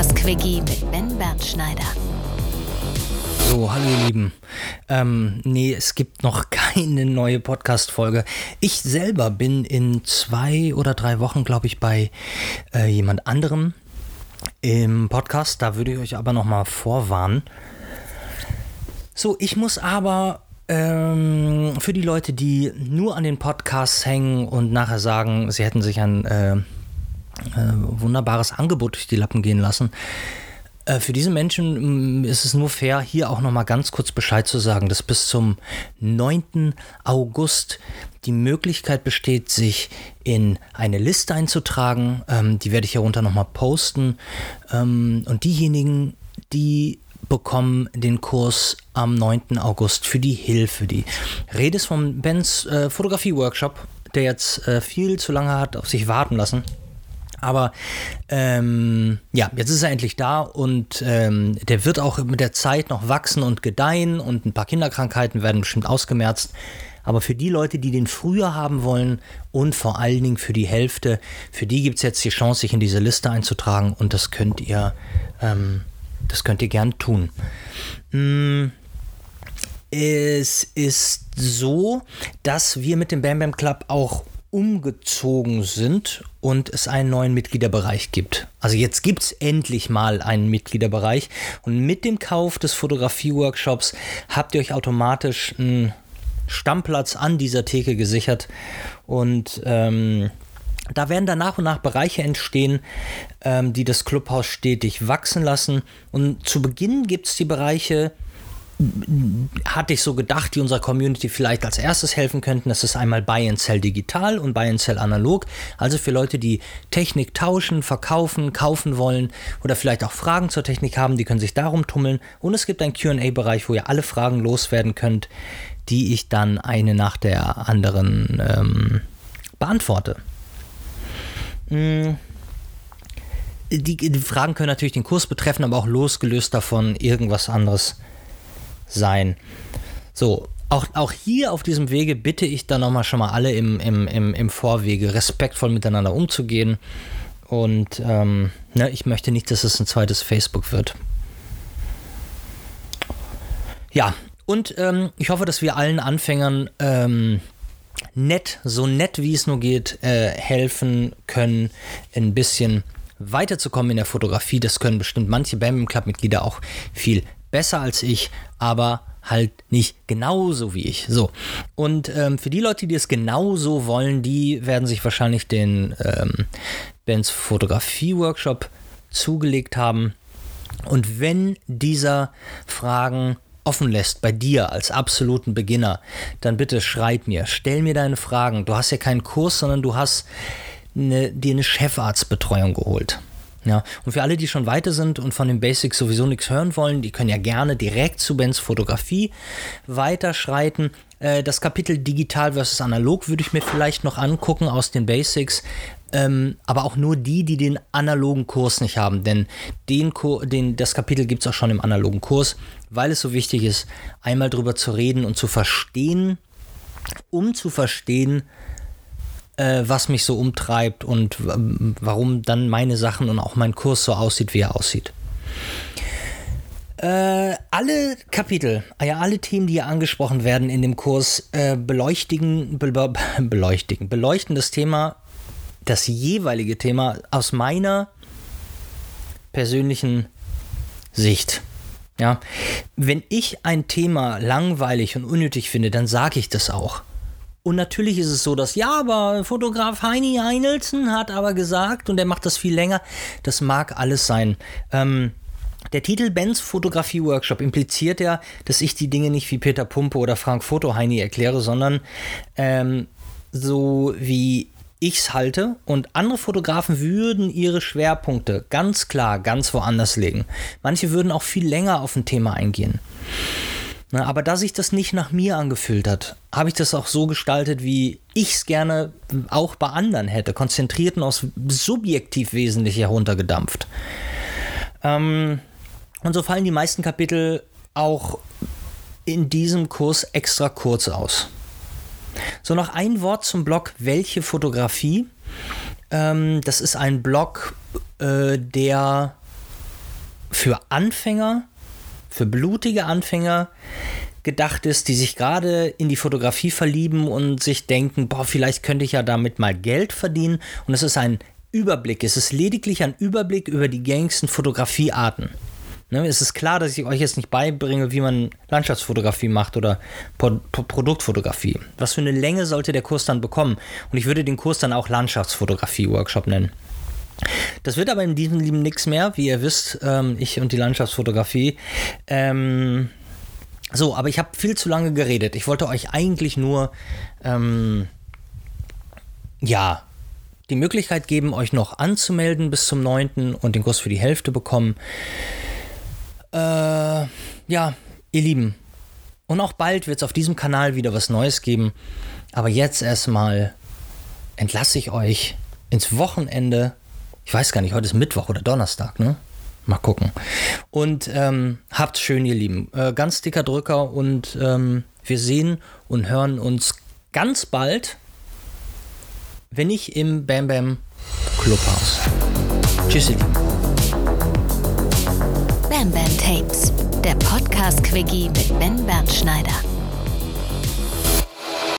Podcast-Quickie mit Ben Bernschneider. So, hallo ihr Lieben. Ähm, nee, es gibt noch keine neue Podcast-Folge. Ich selber bin in zwei oder drei Wochen, glaube ich, bei äh, jemand anderem im Podcast. Da würde ich euch aber noch mal vorwarnen. So, ich muss aber ähm, für die Leute, die nur an den Podcasts hängen und nachher sagen, sie hätten sich äh, äh, wunderbares Angebot durch die Lappen gehen lassen, äh, für diese Menschen mm, ist es nur fair, hier auch nochmal ganz kurz Bescheid zu sagen, dass bis zum 9. August die Möglichkeit besteht, sich in eine Liste einzutragen. Ähm, die werde ich hier runter nochmal posten. Ähm, und diejenigen, die bekommen den Kurs am 9. August für die Hilfe. Die Rede ist von Bens äh, Fotografie-Workshop, der jetzt äh, viel zu lange hat auf sich warten lassen. Aber ähm, ja, jetzt ist er endlich da und ähm, der wird auch mit der Zeit noch wachsen und gedeihen und ein paar Kinderkrankheiten werden bestimmt ausgemerzt. Aber für die Leute, die den früher haben wollen und vor allen Dingen für die Hälfte, für die gibt es jetzt die Chance, sich in diese Liste einzutragen und das könnt ihr ähm, das könnt ihr gern tun. Hm, es ist so, dass wir mit dem Bam Bam Club auch umgezogen sind und es einen neuen Mitgliederbereich gibt. Also jetzt gibt es endlich mal einen Mitgliederbereich und mit dem Kauf des Fotografie-Workshops habt ihr euch automatisch einen Stammplatz an dieser Theke gesichert und ähm, da werden dann nach und nach Bereiche entstehen, ähm, die das Clubhaus stetig wachsen lassen. Und zu Beginn gibt es die Bereiche, hatte ich so gedacht, die unserer Community vielleicht als erstes helfen könnten. Das ist einmal Buy and Sell digital und Buy and Sell analog. Also für Leute, die Technik tauschen, verkaufen, kaufen wollen oder vielleicht auch Fragen zur Technik haben, die können sich darum tummeln. Und es gibt einen QA-Bereich, wo ihr alle Fragen loswerden könnt, die ich dann eine nach der anderen ähm, beantworte. Hm. Die, die, Fragen können natürlich den Kurs betreffen, aber auch losgelöst davon irgendwas anderes sein. So, auch, auch hier auf diesem Wege bitte ich dann nochmal schon mal alle im, im, im, im Vorwege respektvoll miteinander umzugehen. Und ähm, ne, ich möchte nicht, dass es ein zweites Facebook wird. Ja, und ähm, ich hoffe, dass wir allen Anfängern ähm, nett, so nett wie es nur geht, äh, helfen können, ein bisschen weiterzukommen in der Fotografie. Das können bestimmt manche Bam Club-Mitglieder auch viel besser als ich, aber halt nicht genauso wie ich. So. Und ähm, für die Leute, die es genauso wollen, die werden sich wahrscheinlich den ähm, Bens Fotografie-Workshop zugelegt haben. Und wenn dieser Fragen offen lässt bei dir als absoluten Beginner, dann bitte schreib mir, stell mir deine Fragen. Du hast ja keinen Kurs, sondern du hast eine, dir eine Chefarztbetreuung geholt. Ja, und für alle, die schon weiter sind und von den Basics sowieso nichts hören wollen, die können ja gerne direkt zu Bens Fotografie weiterschreiten. Äh, das Kapitel Digital versus Analog würde ich mir vielleicht noch angucken aus den Basics. Ähm, aber auch nur die, die den analogen Kurs nicht haben. Denn den, den, das Kapitel gibt es auch schon im analogen Kurs, weil es so wichtig ist, einmal drüber zu reden und zu verstehen, um zu verstehen, äh, was mich so umtreibt und warum dann meine Sachen und auch mein Kurs so aussieht, wie er aussieht. Äh, alle Kapitel, ja, alle Themen, die hier angesprochen werden in dem Kurs, äh, beleuchtigen, be beleuchtigen, beleuchten das Thema das jeweilige Thema aus meiner persönlichen Sicht. Ja, wenn ich ein Thema langweilig und unnötig finde, dann sage ich das auch. Und natürlich ist es so, dass ja, aber Fotograf Heini Heinelsen hat aber gesagt und er macht das viel länger. Das mag alles sein. Ähm, der Titel Bens Fotografie Workshop impliziert ja, dass ich die Dinge nicht wie Peter Pumpe oder Frank Foto Heini erkläre, sondern ähm, so wie ich es halte und andere Fotografen würden ihre Schwerpunkte ganz klar ganz woanders legen. Manche würden auch viel länger auf ein Thema eingehen. Na, aber da sich das nicht nach mir angefühlt hat, habe ich das auch so gestaltet, wie ich es gerne auch bei anderen hätte, konzentriert und aus subjektiv wesentlich heruntergedampft. Ähm, und so fallen die meisten Kapitel auch in diesem Kurs extra kurz aus. So, noch ein Wort zum Blog Welche Fotografie? Ähm, das ist ein Blog, äh, der für Anfänger, für blutige Anfänger gedacht ist, die sich gerade in die Fotografie verlieben und sich denken, boah, vielleicht könnte ich ja damit mal Geld verdienen. Und es ist ein Überblick, es ist lediglich ein Überblick über die gängigsten Fotografiearten. Ne, es ist klar, dass ich euch jetzt nicht beibringe, wie man Landschaftsfotografie macht oder Pro Pro Produktfotografie. Was für eine Länge sollte der Kurs dann bekommen? Und ich würde den Kurs dann auch Landschaftsfotografie-Workshop nennen. Das wird aber in diesem Leben nichts mehr, wie ihr wisst, ähm, ich und die Landschaftsfotografie. Ähm, so, aber ich habe viel zu lange geredet. Ich wollte euch eigentlich nur, ähm, ja, die Möglichkeit geben, euch noch anzumelden bis zum 9. und den Kurs für die Hälfte bekommen. Äh, ja, ihr Lieben. Und auch bald wird es auf diesem Kanal wieder was Neues geben. Aber jetzt erstmal entlasse ich euch ins Wochenende. Ich weiß gar nicht, heute ist Mittwoch oder Donnerstag, ne? Mal gucken. Und ähm, habt schön, ihr Lieben. Äh, ganz dicker Drücker und ähm, wir sehen und hören uns ganz bald, wenn nicht im Bam Bam Clubhaus. Tschüss, ihr Lieben. Bam Bam Tapes, der Podcast-Quickie mit Ben Bernschneider.